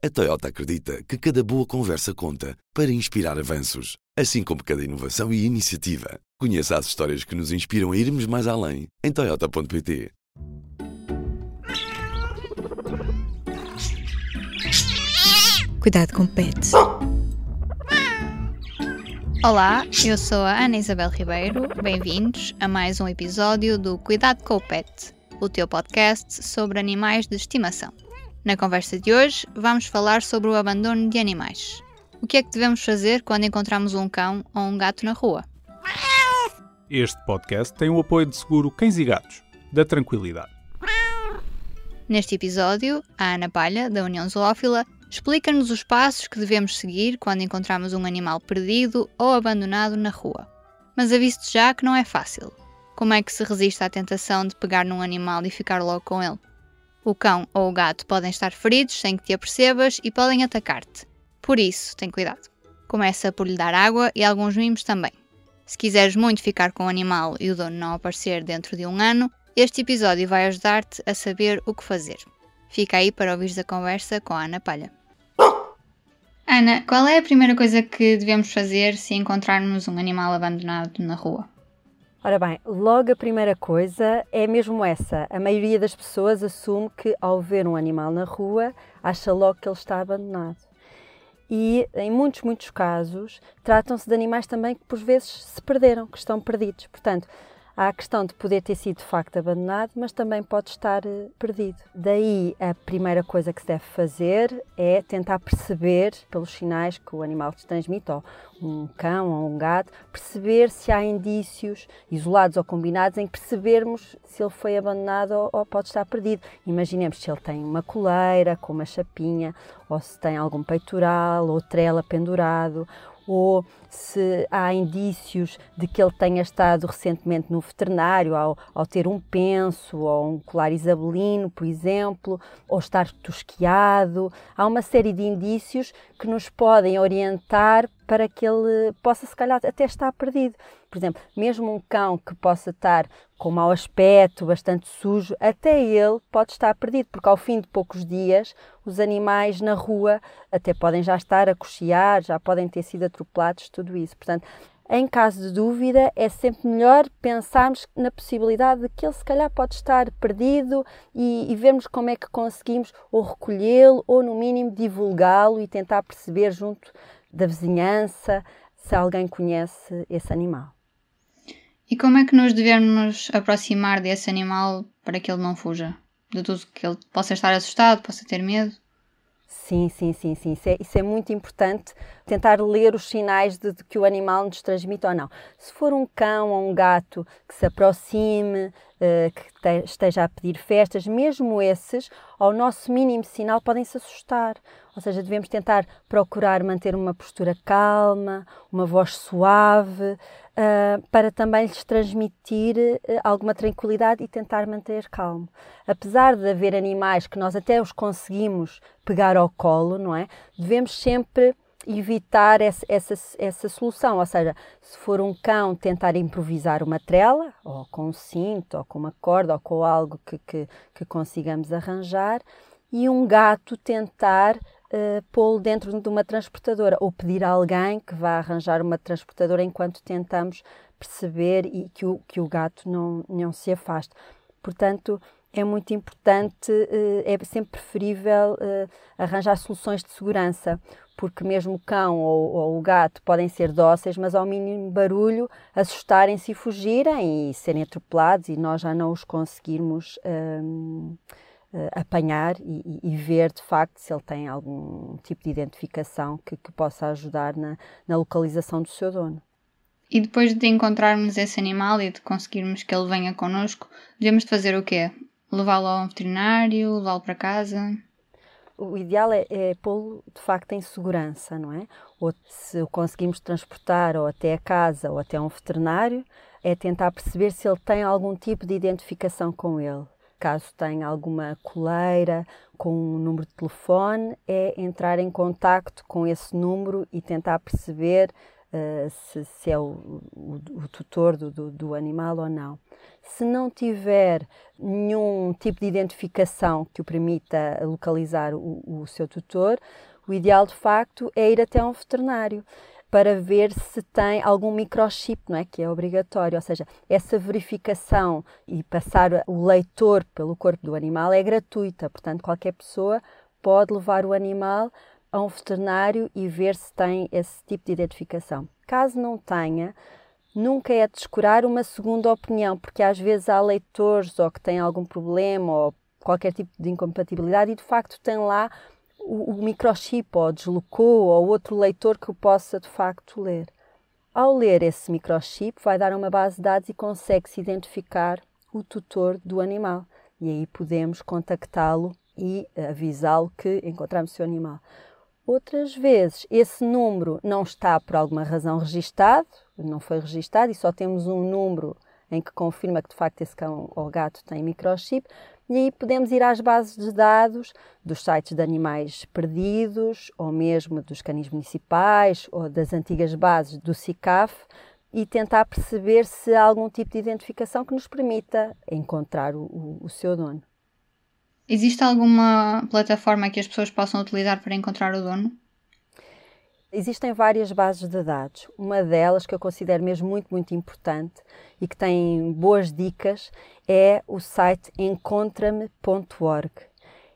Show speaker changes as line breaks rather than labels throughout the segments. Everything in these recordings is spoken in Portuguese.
A Toyota acredita que cada boa conversa conta para inspirar avanços, assim como cada inovação e iniciativa. Conheça as histórias que nos inspiram a irmos mais além em Toyota.pt.
Cuidado com pets.
Olá, eu sou a Ana Isabel Ribeiro. Bem-vindos a mais um episódio do Cuidado com o Pet, o teu podcast sobre animais de estimação. Na conversa de hoje, vamos falar sobre o abandono de animais. O que é que devemos fazer quando encontramos um cão ou um gato na rua?
Este podcast tem o apoio de seguro Cães e Gatos, da Tranquilidade.
Neste episódio, a Ana Palha, da União Zoófila, explica-nos os passos que devemos seguir quando encontramos um animal perdido ou abandonado na rua. Mas aviso já que não é fácil. Como é que se resiste à tentação de pegar num animal e ficar logo com ele? O cão ou o gato podem estar feridos sem que te apercebas e podem atacar-te. Por isso, tem cuidado. Começa por lhe dar água e alguns mimos também. Se quiseres muito ficar com o animal e o dono não aparecer dentro de um ano, este episódio vai ajudar-te a saber o que fazer. Fica aí para ouvires a conversa com a Ana Palha. Ana, qual é a primeira coisa que devemos fazer se encontrarmos um animal abandonado na rua?
Ora bem, logo a primeira coisa é mesmo essa. A maioria das pessoas assume que ao ver um animal na rua, acha logo que ele está abandonado. E em muitos, muitos casos, tratam-se de animais também que por vezes se perderam, que estão perdidos. Portanto, Há a questão de poder ter sido de facto abandonado, mas também pode estar eh, perdido. Daí a primeira coisa que se deve fazer é tentar perceber, pelos sinais que o animal te transmite, ou um cão ou um gato, perceber se há indícios isolados ou combinados em percebermos se ele foi abandonado ou, ou pode estar perdido. Imaginemos se ele tem uma coleira com uma chapinha, ou se tem algum peitoral ou trela pendurado, ou se há indícios de que ele tenha estado recentemente no veterinário ao, ao ter um penso ou um colar isabelino, por exemplo, ou estar tosquiado. Há uma série de indícios que nos podem orientar para que ele possa, se calhar, até estar perdido. Por exemplo, mesmo um cão que possa estar com mau aspecto, bastante sujo, até ele pode estar perdido, porque ao fim de poucos dias os animais na rua até podem já estar a cochear, já podem ter sido atropelados, tudo isso. Portanto, em caso de dúvida, é sempre melhor pensarmos na possibilidade de que ele se calhar pode estar perdido e, e vermos como é que conseguimos ou recolhê-lo ou, no mínimo, divulgá-lo e tentar perceber junto da vizinhança se alguém conhece esse animal.
E como é que nos devemos aproximar desse animal para que ele não fuja? De tudo que ele possa estar assustado, possa ter medo?
Sim, sim, sim, sim. Isso é, isso é, muito importante, tentar ler os sinais de, de, que o animal nos transmite ou não. Se for um cão ou um gato que se aproxime, uh, que te, esteja a pedir festas, mesmo esses, ao nosso mínimo sinal, podem se assustar. Ou seja, devemos tentar procurar manter uma postura calma, uma voz suave, uh, para também lhes transmitir uh, alguma tranquilidade e tentar manter calmo. Apesar de haver animais que nós até os conseguimos pegar ao colo, não é? Devemos sempre evitar essa, essa, essa solução, ou seja, se for um cão tentar improvisar uma trela, ou com um cinto, ou com uma corda, ou com algo que, que, que consigamos arranjar, e um gato tentar uh, pô-lo dentro de uma transportadora ou pedir a alguém que vá arranjar uma transportadora enquanto tentamos perceber e que o, que o gato não, não se afaste. Portanto, é muito importante, uh, é sempre preferível uh, arranjar soluções de segurança, porque mesmo o cão ou, ou, o gato podem ser dóceis, mas ao mínimo barulho assustarem-se e fugirem e serem atropelados e nós já não os conseguirmos. Ehm, uh, apanhar e, e, ver de facto se ele tem algum tipo de identificação que, que possa ajudar na, na localização do seu dono.
E depois de encontrarmos esse animal e de conseguirmos que ele venha connosco, devemos fazer o quê? Levá-lo a um veterinário, levá-lo para casa?
O ideal é, é pô-lo de facto em segurança, não é? Ou se o conseguimos transportar ou até a casa ou até um veterinário, é tentar perceber se ele tem algum tipo de identificação com ele. Caso tenha alguma coleira com um número de telefone, é entrar em contacto com esse número e tentar perceber uh, se, se, é o, o, o tutor do, do, do, animal ou não. Se não tiver nenhum tipo de identificação que o permita localizar o, o seu tutor, o ideal de facto é ir até um veterinário para ver se tem algum microchip, não é? Que é obrigatório, ou seja, essa verificação e passar o leitor pelo corpo do animal é gratuita, portanto, qualquer pessoa pode levar o animal a um veterinário e ver se tem esse tipo de identificação. Caso não tenha, nunca é descurar uma segunda opinião, porque às vezes há leitores ou que têm algum problema ou qualquer tipo de incompatibilidade e de facto tem lá o, o microchip ou deslocou ou outro leitor que o possa de facto ler. Ao ler esse microchip, vai dar uma base de dados e consegue-se identificar o tutor do animal. E aí podemos contactá-lo e avisá-lo que encontramos o seu animal. Outras vezes, esse número não está por alguma razão registado, não foi registado e só temos um número em que confirma que de facto esse cão ou gato tem microchip, e aí podemos ir às bases de dados dos sites de animais perdidos, ou mesmo dos canis municipais, ou das antigas bases do CICAF, e tentar perceber se há algum tipo de identificação que nos permita encontrar o, o seu dono.
Existe alguma plataforma que as pessoas possam utilizar para encontrar o dono?
Existem várias bases de dados. Uma delas, que eu considero mesmo muito, muito importante e que tem boas dicas, é o site encontrame.org.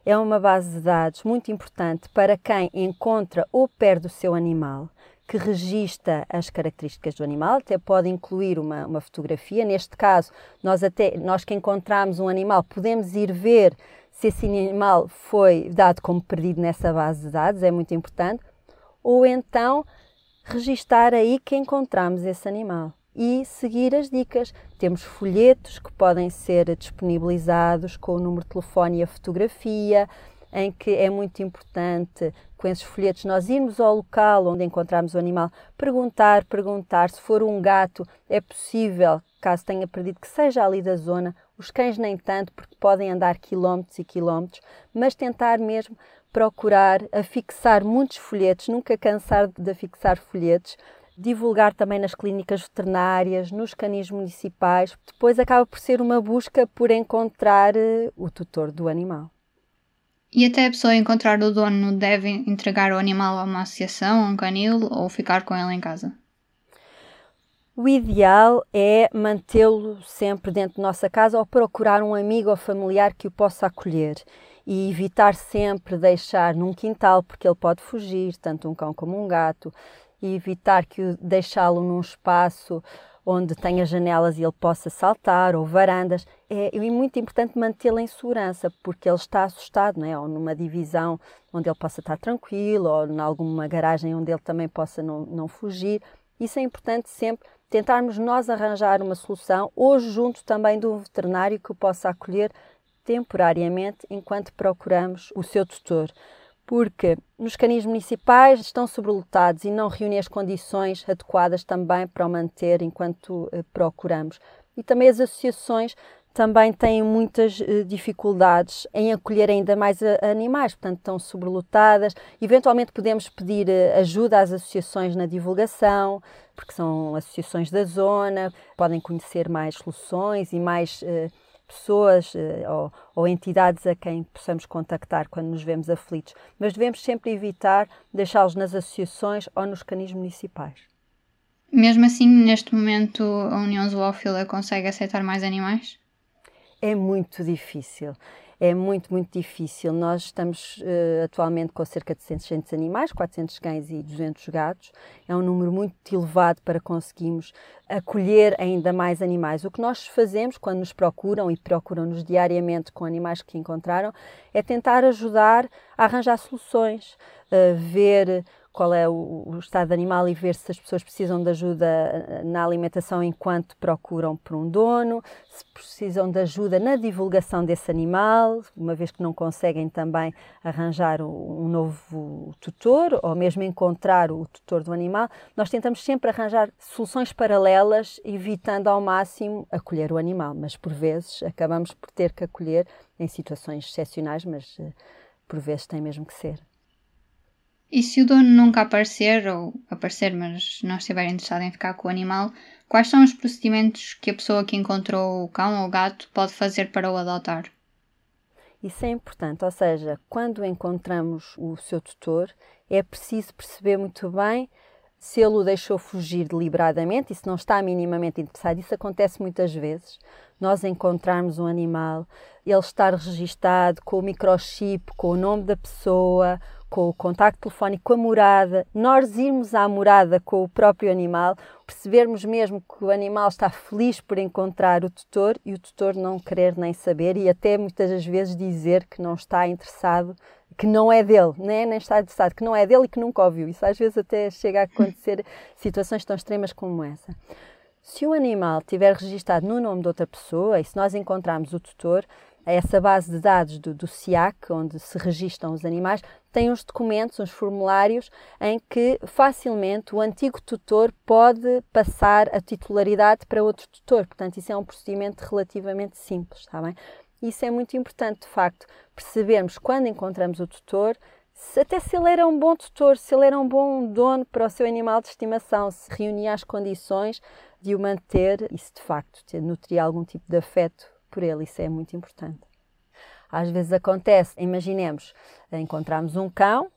É uma base de dados muito importante para quem encontra ou perde o seu animal, que registra as características do animal, até pode incluir uma, uma fotografia. Neste caso, nós, até, nós que encontramos um animal, podemos ir ver se esse animal foi dado como perdido nessa base de dados, é muito importante ou então registar aí que encontramos esse animal e seguir as dicas. Temos folhetos que podem ser disponibilizados com o número de telefone e a fotografia, em que é muito importante, com esses folhetos, nós irmos ao local onde encontramos o animal, perguntar, perguntar. Se for um gato, é possível, caso tenha perdido, que seja ali da zona. Os cães nem tanto, porque podem andar quilómetros e quilómetros, mas tentar mesmo procurar afixar muitos folhetos, nunca cansar de afixar folhetos, divulgar também nas clínicas veterinárias, nos canis municipais. Depois acaba por ser uma busca por encontrar eh, o tutor do animal.
E até a pessoa encontrar o dono deve entregar o animal a uma associação, a um canil ou ficar com ele em casa?
O ideal é mantê-lo sempre dentro de nossa casa ou procurar um amigo ou familiar que o possa acolher e evitar sempre deixar num quintal, porque ele pode fugir, tanto um cão como um gato, e evitar que deixá-lo num espaço onde tenha janelas e ele possa saltar, ou varandas. É, é muito importante mantê-lo em segurança, porque ele está assustado, não é? ou numa divisão onde ele possa estar tranquilo, ou em alguma garagem onde ele também possa não, não fugir. Isso é importante sempre tentarmos nós arranjar uma solução, ou junto também de um veterinário que o possa acolher temporariamente enquanto procuramos o seu tutor, porque nos canis municipais estão sobrelotados e não reúnem as condições adequadas também para o manter enquanto eh, procuramos. E também as associações também têm muitas uh, dificuldades em acolher ainda mais uh, animais, portanto estão sobrelotadas. Eventualmente podemos pedir uh, ajuda às associações na divulgação, porque são associações da zona, podem conhecer mais soluções e mais pessoas eh, ou, ou, entidades a quem possamos contactar quando nos vemos aflitos, mas devemos sempre evitar deixá-los nas associações ou nos canis municipais.
Mesmo assim, neste momento, a União Zoófila consegue aceitar mais animais?
É muito difícil é muito, muito difícil. Nós estamos uh, atualmente com cerca de 600 animais, 400 cães e 200 gatos. É um número muito elevado para conseguirmos acolher ainda mais animais. O que nós fazemos quando nos procuram e procuram-nos diariamente com animais que encontraram é tentar ajudar a arranjar soluções, uh, ver qual é o, o, estado animal e ver se as pessoas precisam de ajuda eh, na alimentação enquanto procuram por um dono, se precisam de ajuda na divulgação desse animal, uma vez que não conseguem também arranjar um novo tutor ou mesmo encontrar o tutor do animal, nós tentamos sempre arranjar soluções paralelas, evitando ao máximo acolher o animal, mas por vezes acabamos por ter que acolher em situações excepcionais, mas eh, por vezes tem mesmo que ser.
E se o dono nunca aparecer, ou aparecer, mas não estiver interessado em ficar com o animal, quais são os procedimentos que a pessoa que encontrou o cão ou o gato pode fazer para o adotar?
Isso é importante, ou seja, quando encontramos o seu tutor, é preciso perceber muito bem se ele o deixou fugir deliberadamente e se não está minimamente interessado. Isso acontece muitas vezes. Nós encontrarmos um animal, ele estar registado com o microchip, com o nome da pessoa, com o contacto telefónico, com a morada, nós irmos à morada com o próprio animal, percebermos mesmo que o animal está feliz por encontrar o tutor e o tutor não querer nem saber e até muitas das vezes dizer que não está interessado, que não é dele, né? nem está interessado, que não é dele e que nunca ouviu. Isso às vezes até chega a acontecer situações tão extremas como essa. Se o animal estiver registado no nome de outra pessoa e se nós encontrarmos o tutor, essa base de dados do, do SIAC, onde se registram os animais, tem uns documentos, uns formulários, em que facilmente o antigo tutor pode passar a titularidade para outro tutor. Portanto, isso é um procedimento relativamente simples, está bem? Isso é muito importante, de facto, percebermos quando encontramos o tutor, se, até se ele era um bom tutor, se ele era um bom dono para o seu animal de estimação, se reunia as condições de o manter e se de facto nutria algum tipo de afeto por ele. Isso é muito importante. Às vezes acontece, imaginemos, encontramos um cão,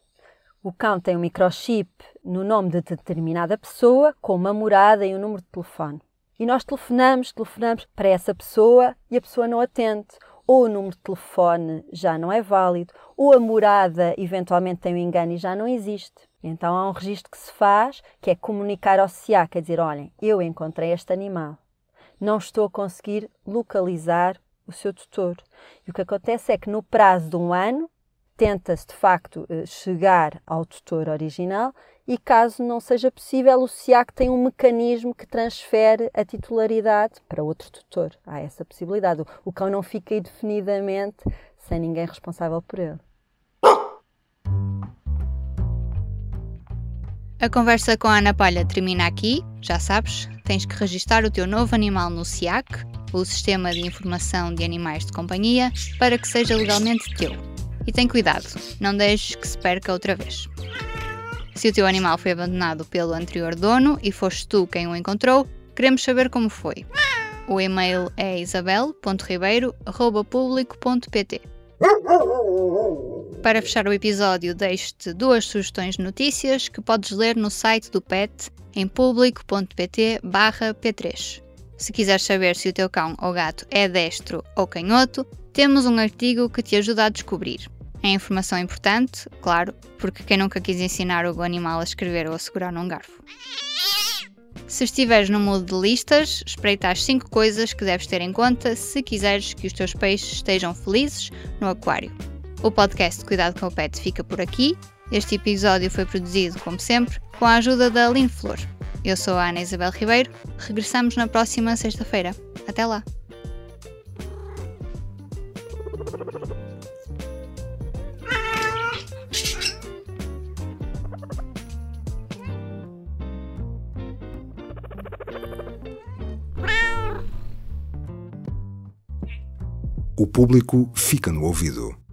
o cão tem um microchip no nome de determinada pessoa, com uma morada e um número de telefone. E nós telefonamos, telefonamos para essa pessoa e a pessoa não atende. Ou o número de telefone já não é válido, ou a morada eventualmente tem um engano e já não existe. Então há um registro que se faz, que é comunicar ao SIA, quer dizer, olhem, eu encontrei este animal não estou a conseguir localizar o seu tutor. E o que acontece é que no prazo de um ano tenta-se de facto eh, chegar ao tutor original e caso não seja possível, o SIAC tem um mecanismo que transfere a titularidade para outro tutor. Há essa possibilidade. O cão não fica indefinidamente sem ninguém responsável por ele.
A conversa com a Ana Palha termina aqui. Já sabes, tens que registar o teu novo animal no SIAC, o Sistema de Informação de Animais de Companhia, para que seja legalmente teu. E tem cuidado, não deixes que se perca outra vez. Se o teu animal foi abandonado pelo anterior dono e foste tu quem o encontrou, queremos saber como foi. O e-mail é isabel.ribeiro.publico.pt. Para fechar o episódio, deixo-te duas sugestões de notícias que podes ler no site do PET em público.pt P3. Se quiseres saber se o teu cão ou gato é destro ou canhoto, temos um artigo que te ajuda a descobrir. É informação importante, claro, porque quem nunca quis ensinar o animal a escrever ou a segurar num garfo. Se estiveres no modo de listas, espreita as 5 coisas que deves ter em conta se quiseres que os teus peixes estejam felizes no aquário. O podcast Cuidado com o Pet fica por aqui. Este episódio foi produzido, como sempre, com a ajuda da Aline Flor. Eu sou a Ana Isabel Ribeiro. Regressamos na próxima sexta-feira. Até lá!
O público fica no ouvido.